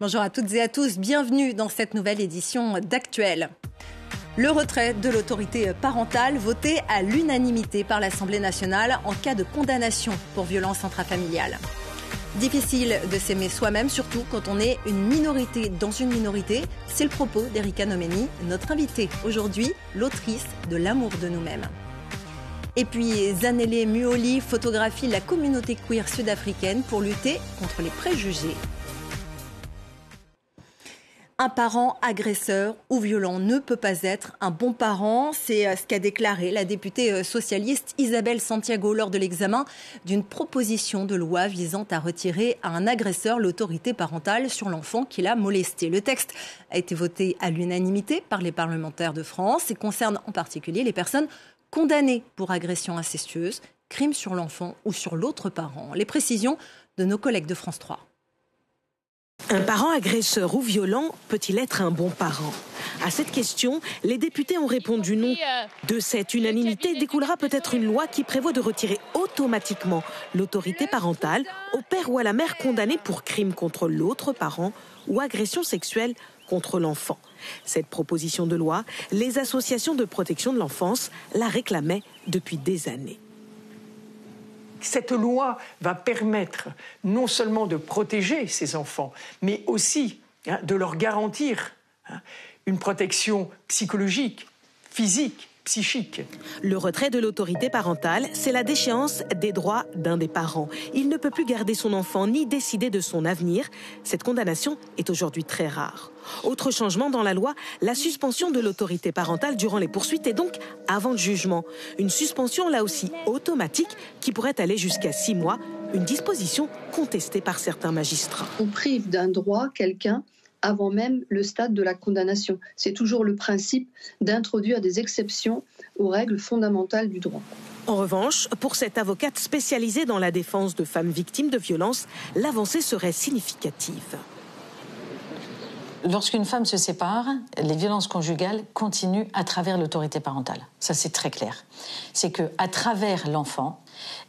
Bonjour à toutes et à tous, bienvenue dans cette nouvelle édition d'Actuel. Le retrait de l'autorité parentale voté à l'unanimité par l'Assemblée nationale en cas de condamnation pour violence intrafamiliale. Difficile de s'aimer soi-même, surtout quand on est une minorité dans une minorité. C'est le propos d'Erika Nomeni, notre invitée aujourd'hui, l'autrice de L'amour de nous-mêmes. Et puis Zanele Muoli photographie la communauté queer sud-africaine pour lutter contre les préjugés un parent agresseur ou violent ne peut pas être un bon parent. C'est euh, ce qu'a déclaré la députée euh, socialiste Isabelle Santiago lors de l'examen d'une proposition de loi visant à retirer à un agresseur l'autorité parentale sur l'enfant qui l'a molesté. Le texte a été voté à l'unanimité par les parlementaires de France et concerne en particulier les personnes condamnées pour agression incestueuse, crime sur l'enfant ou sur l'autre parent. Les précisions de nos collègues de France 3. Un parent agresseur ou violent peut-il être un bon parent? À cette question, les députés ont répondu non. De cette unanimité découlera peut-être une loi qui prévoit de retirer automatiquement l'autorité parentale au père ou à la mère condamné pour crime contre l'autre parent ou agression sexuelle contre l'enfant. Cette proposition de loi, les associations de protection de l'enfance la réclamaient depuis des années cette loi va permettre non seulement de protéger ces enfants, mais aussi hein, de leur garantir hein, une protection psychologique, physique, psychique. Le retrait de l'autorité parentale, c'est la déchéance des droits d'un des parents. Il ne peut plus garder son enfant ni décider de son avenir. Cette condamnation est aujourd'hui très rare. Autre changement dans la loi, la suspension de l'autorité parentale durant les poursuites et donc avant le jugement. Une suspension là aussi automatique qui pourrait aller jusqu'à six mois, une disposition contestée par certains magistrats. On prive d'un droit quelqu'un avant même le stade de la condamnation. C'est toujours le principe d'introduire des exceptions aux règles fondamentales du droit. En revanche, pour cette avocate spécialisée dans la défense de femmes victimes de violences, l'avancée serait significative. Lorsqu'une femme se sépare, les violences conjugales continuent à travers l'autorité parentale. Ça, c'est très clair. C'est que à travers l'enfant,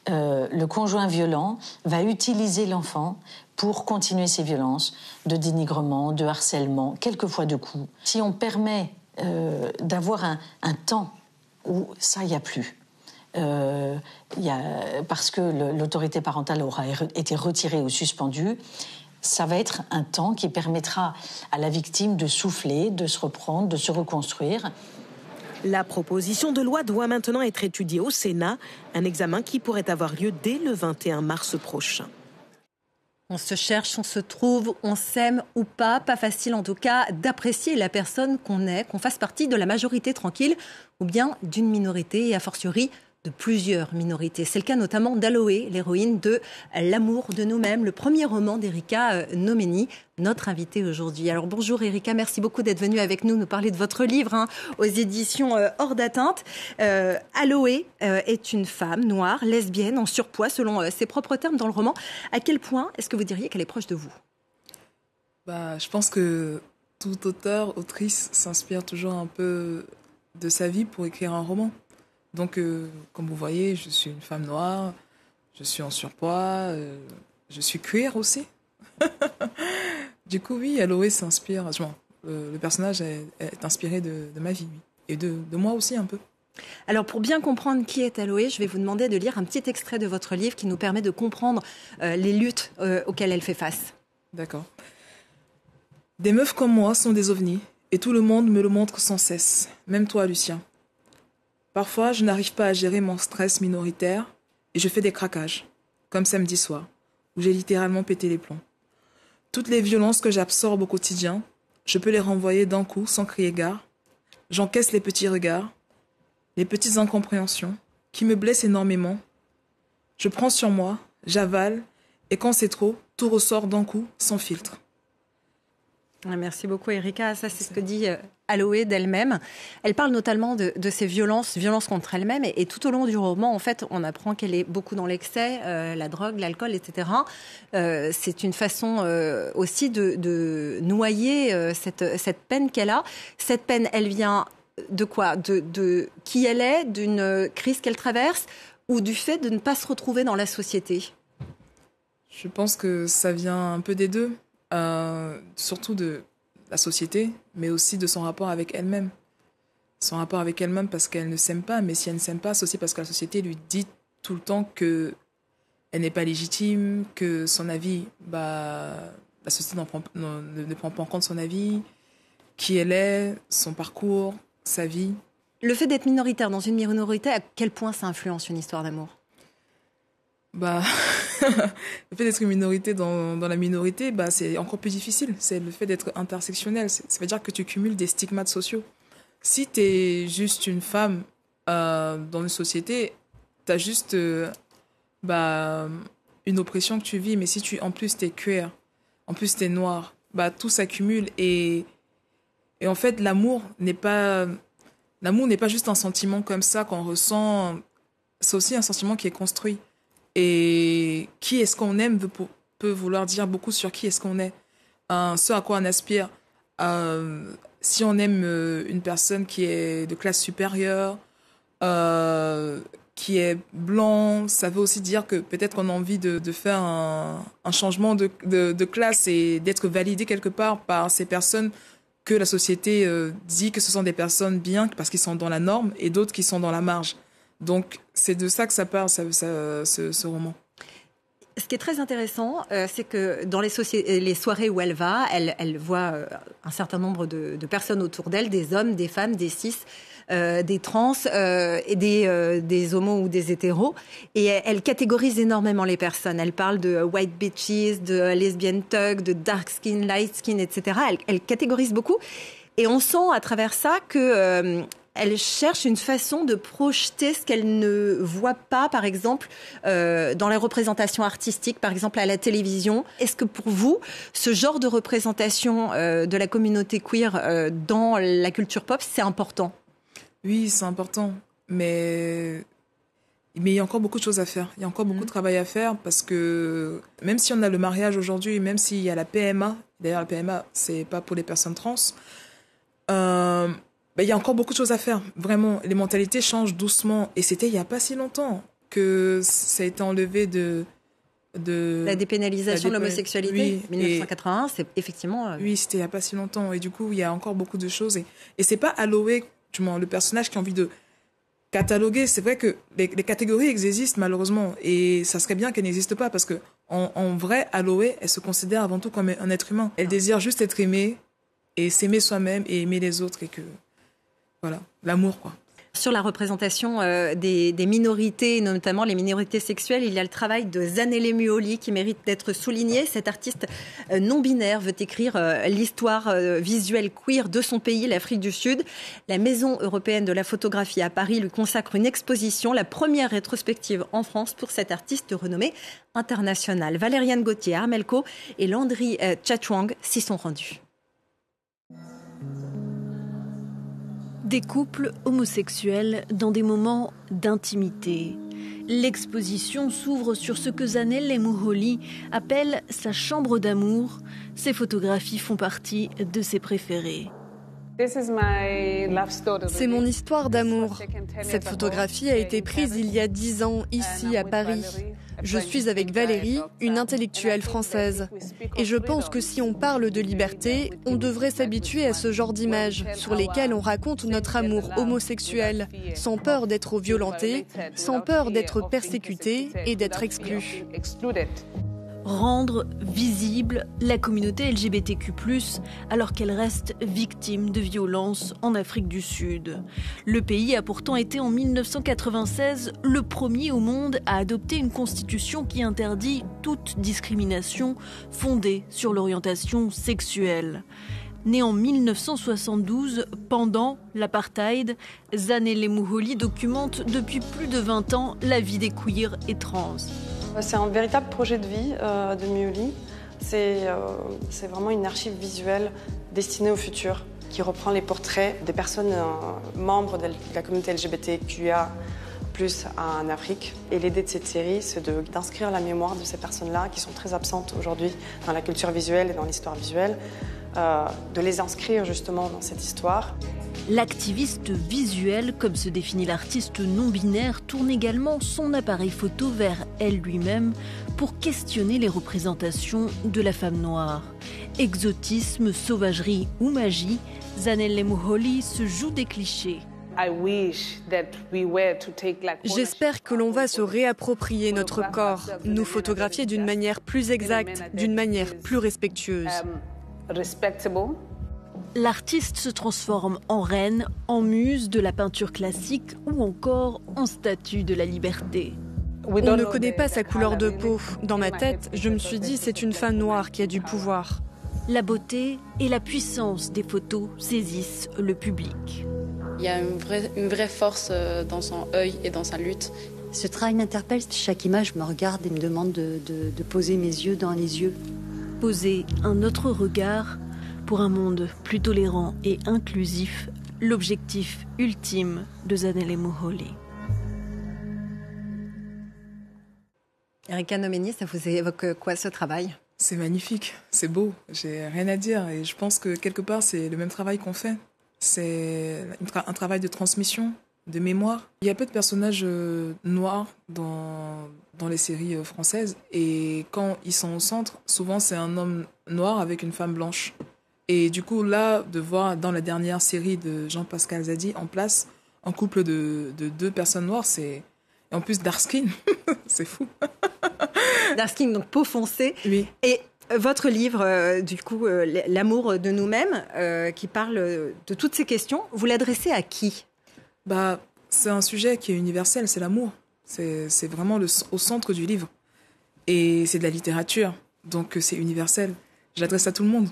euh, le conjoint violent va utiliser l'enfant pour continuer ces violences de dénigrement, de harcèlement, quelquefois de coups. Si on permet euh, d'avoir un, temps où ça, n'y a plus. Euh, parce que l'autorité parentale aura été retirée ou suspendue, ça va être un temps qui permettra à la victime de souffler, de se reprendre, de se reconstruire. La proposition de loi doit maintenant être étudiée au Sénat, un examen qui pourrait avoir lieu dès le 21 mars prochain. On se cherche, on se trouve, on s'aime ou pas. Pas facile en tout cas d'apprécier la personne qu'on est, qu'on fasse partie de la majorité tranquille ou bien d'une minorité et a fortiori de plusieurs minorités. C'est le cas notamment d'Aloé, l'héroïne de L'amour de nous-mêmes, le premier roman d'Erika euh, Nomeni, notre invitée aujourd'hui. Alors bonjour Erika, merci beaucoup d'être venue avec nous nous parler de votre livre hein, aux éditions euh, Hors d'atteinte. Euh, Aloé euh, est une femme noire, lesbienne, en surpoids selon ses propres termes dans le roman. À quel point est-ce que vous diriez qu'elle est proche de vous? Bah, Je pense que tout auteur, autrice s'inspire toujours un peu de sa vie pour écrire un roman. Donc, euh, comme vous voyez, je suis une femme noire, je suis en surpoids, euh, je suis queer aussi. du coup, oui, Aloé s'inspire. Le, le, personnage est, inspiré de, ma vie, et de, moi aussi un peu. Alors pour bien comprendre qui est Aloé, je vais vous demander de lire un petit extrait de votre livre qui nous permet de comprendre euh, les luttes auxquelles elle fait face. D'accord. Des meufs comme moi sont des ovnis, et tout le monde me le montre sans cesse, même toi Lucien. Parfois, je n'arrive pas à gérer mon stress minoritaire et je fais des craquages, comme samedi soir, où j'ai littéralement pété les plombs. Toutes les violences que j'absorbe au quotidien, je peux les renvoyer d'un coup sans crier gare. J'encaisse les petits regards, les petites incompréhensions, qui me blessent énormément. Je prends sur moi, j'avale, et quand c'est trop, tout ressort d'un coup, sans filtre. Ah, merci beaucoup, Erika. Ça, c'est ce que dit euh, Aloé d'elle-même. Elle parle notamment de, de ces violences, violences contre elle-même. Et, tout au long du roman, en fait, on apprend qu'elle est beaucoup dans l'excès, euh, la drogue, l'alcool, etc. Euh, c'est une façon aussi de, noyer cette, cette peine qu'elle a. Cette peine, elle vient de quoi? De, de qui elle est, d'une crise qu'elle traverse ou du fait de ne pas se retrouver dans la société? Je pense que ça vient un peu des deux. Surtout de la société, mais aussi de son rapport avec elle-même. Son rapport avec elle-même parce qu'elle ne s'aime pas, mais si elle ne s'aime pas, c'est aussi parce que la société lui dit tout le temps que elle n'est pas légitime, que son avis, bah, la société prend, ne, ne prend pas en compte son avis, qui elle est, son parcours, sa vie. Le fait d'être minoritaire dans une minorité, à quel point ça influence une histoire d'amour? Bah, le fait d'être une minorité dans, dans la minorité, bah, c'est encore plus difficile. C'est le fait d'être intersectionnel. Ça veut dire que tu cumules des stigmates sociaux. Si tu es juste une femme euh, dans une société, tu as juste euh, bah, une oppression que tu vis. Mais si tu, en plus, tu es queer, en plus, tu es noir, bah, tout s'accumule. Et, et en fait, l'amour n'est pas. L'amour n'est pas juste un sentiment comme ça qu'on ressent. C'est aussi un sentiment qui est construit. Et qui est-ce qu'on aime peut, vouloir dire beaucoup sur qui est-ce qu'on est. ce à quoi on aspire. Euh, si on aime euh, une personne qui est de classe supérieure, euh, qui est blanc, ça veut aussi dire que peut-être qu'on a envie de, faire un, changement de, classe et d'être validé quelque part par ces personnes que la société dit que ce sont des personnes bien parce qu'ils sont dans la norme et d'autres qui sont dans la marge. Donc c'est de ça que ça part, ce, roman. Ce qui est très intéressant, euh, c'est que dans les, soirées où elle va, elle, voit euh, un certain nombre de, personnes autour d'elle, des hommes, des femmes, des cis, euh, des trans et des, homos ou des hétéros. Et elle, catégorise énormément les personnes. Elle parle de white bitches, de lesbian thug, de dark skin, light skin, etc. Elle catégorise beaucoup. Et on sent à travers ça que elle cherche une façon de projeter ce qu'elle ne voit pas, par exemple, euh, dans les représentations artistiques, par exemple à la télévision. Est-ce que pour vous, ce genre de représentation euh, de la communauté queer euh, dans la culture pop, c'est important? Oui, c'est important, mais mais il y a encore beaucoup de choses à faire. Il y a encore beaucoup de mmh. travail à faire parce que même si on a le mariage aujourd'hui, même s'il y a la PMA, d'ailleurs la PMA, c'est pas pour les personnes trans. Euh, ben, il y a encore beaucoup de choses à faire. Vraiment, les mentalités changent doucement. Et c'était il n'y a pas si longtemps que ça a été enlevé de. de la dépénalisation de l'homosexualité, 1981, c'est effectivement. Euh, oui, c'était il n'y a pas si longtemps. Et du coup, il y a encore beaucoup de choses. Et, et c'est pas Aloé, le personnage qui a envie de cataloguer. C'est vrai que les, catégories existent malheureusement. Et ça serait bien qu'elles n'existent pas parce que en, en vrai, Aloé, elle se considère avant tout comme un être humain. Elle désire juste être aimée et s'aimer soi-même et aimer les autres et que voilà, l'amour, quoi. Sur la représentation euh, des, minorités, notamment les minorités sexuelles, il y a le travail de Zanele Muoli qui mérite d'être souligné. Cet artiste euh, non binaire veut écrire euh, l'histoire visuelle queer de son pays, l'Afrique du Sud. La Maison européenne de la photographie à Paris lui consacre une exposition, la première rétrospective en France pour cet artiste renommé international. Valériane Gauthier, Armelco et Landry Chatwang s'y sont rendus. Des couples homosexuels dans des moments d'intimité. L'exposition s'ouvre sur ce que Zanel Mouholi appelle sa chambre d'amour. Ces photographies font partie de ses préférées. C'est mon histoire d'amour. Cette photographie a été prise il y a dix ans ici à Paris. Je suis avec Valérie, une intellectuelle française. Et je pense que si on parle de liberté, on devrait s'habituer à ce genre d'images sur lesquelles on raconte notre amour homosexuel, sans peur d'être violenté, sans peur d'être persécuté et d'être exclu rendre visible la communauté LGBTQ, alors qu'elle reste victime de violences en Afrique du Sud. Le pays a pourtant été en 1996 le premier au monde à adopter une constitution qui interdit toute discrimination fondée sur l'orientation sexuelle. Né en 1972, pendant l'apartheid, Zanele Mouholi documente depuis plus de 20 ans la vie des queers et trans. C'est un véritable projet de vie euh, de Mioli. Euh, c'est vraiment une archive visuelle destinée au futur qui reprend les portraits des personnes euh, membres de la communauté LGBTQIA plus en Afrique. Et l'idée de cette série, c'est d'inscrire la mémoire de ces personnes-là qui sont très absentes aujourd'hui dans la culture visuelle et dans l'histoire visuelle de les inscrire justement dans cette histoire. L'activiste visuel, comme se définit l'artiste non-binaire, tourne également son appareil photo vers elle lui-même pour questionner les représentations de la femme noire. Exotisme, sauvagerie ou magie, Zanelle Moholi se joue des clichés. J'espère que l'on va se réapproprier notre corps, nous photographier d'une manière plus exacte, d'une manière plus respectueuse. L'artiste se transforme en reine, en muse de la peinture classique ou encore en statue de la liberté. On ne connaît pas sa couleur de peau. Dans ma tête, je me suis dit c'est une femme noire qui a du pouvoir. La beauté et la puissance des photos saisissent le public. Il y a une vraie, une vraie force euh, dans son œil et dans sa lutte. Ce travail m'interpelle. Chaque image me regarde et me demande de, de poser mes yeux dans les yeux. Poser un autre regard pour un monde plus tolérant et inclusif, l'objectif ultime de Zanele Moholi. Erika Nomeni, ça vous évoque quoi ce travail? C'est magnifique, c'est beau, j'ai rien à dire et je pense que quelque part c'est le même travail qu'on fait. C'est un travail de transmission, de mémoire. Il y a peu de personnages euh, noirs dans, dans les séries euh, françaises et quand ils sont au centre, souvent c'est un homme noir avec une femme blanche. Et du coup, là, de voir dans la dernière série de Jean-Pascal Zadi en place un couple de, de deux personnes noires, c'est. En plus, Darskin, c'est fou. Darskin, donc peau foncée. Oui. Et votre livre, euh, du coup, euh, L'amour de nous-mêmes, euh, qui parle de toutes ces questions, vous l'adressez à qui? Bah, C'est un sujet qui est universel, c'est l'amour. C'est vraiment au centre du livre. Et c'est de la littérature, donc c'est universel. Je l'adresse à tout le monde.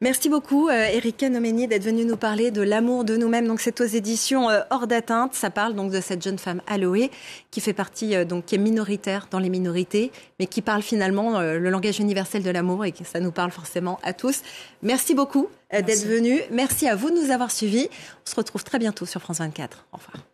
Merci beaucoup, euh, Erika Nomeni, d'être venue nous parler de l'amour de nous-mêmes. Donc, c'est aux éditions euh, Hors d'atteinte. Ça parle donc de cette jeune femme Aloé, qui fait partie, euh, donc, qui est minoritaire dans les minorités, mais qui parle finalement le langage universel de l'amour et que ça nous parle forcément à tous. Merci beaucoup d'être venu. Merci à vous de nous avoir suivis. On se retrouve très bientôt sur France 24. Au revoir.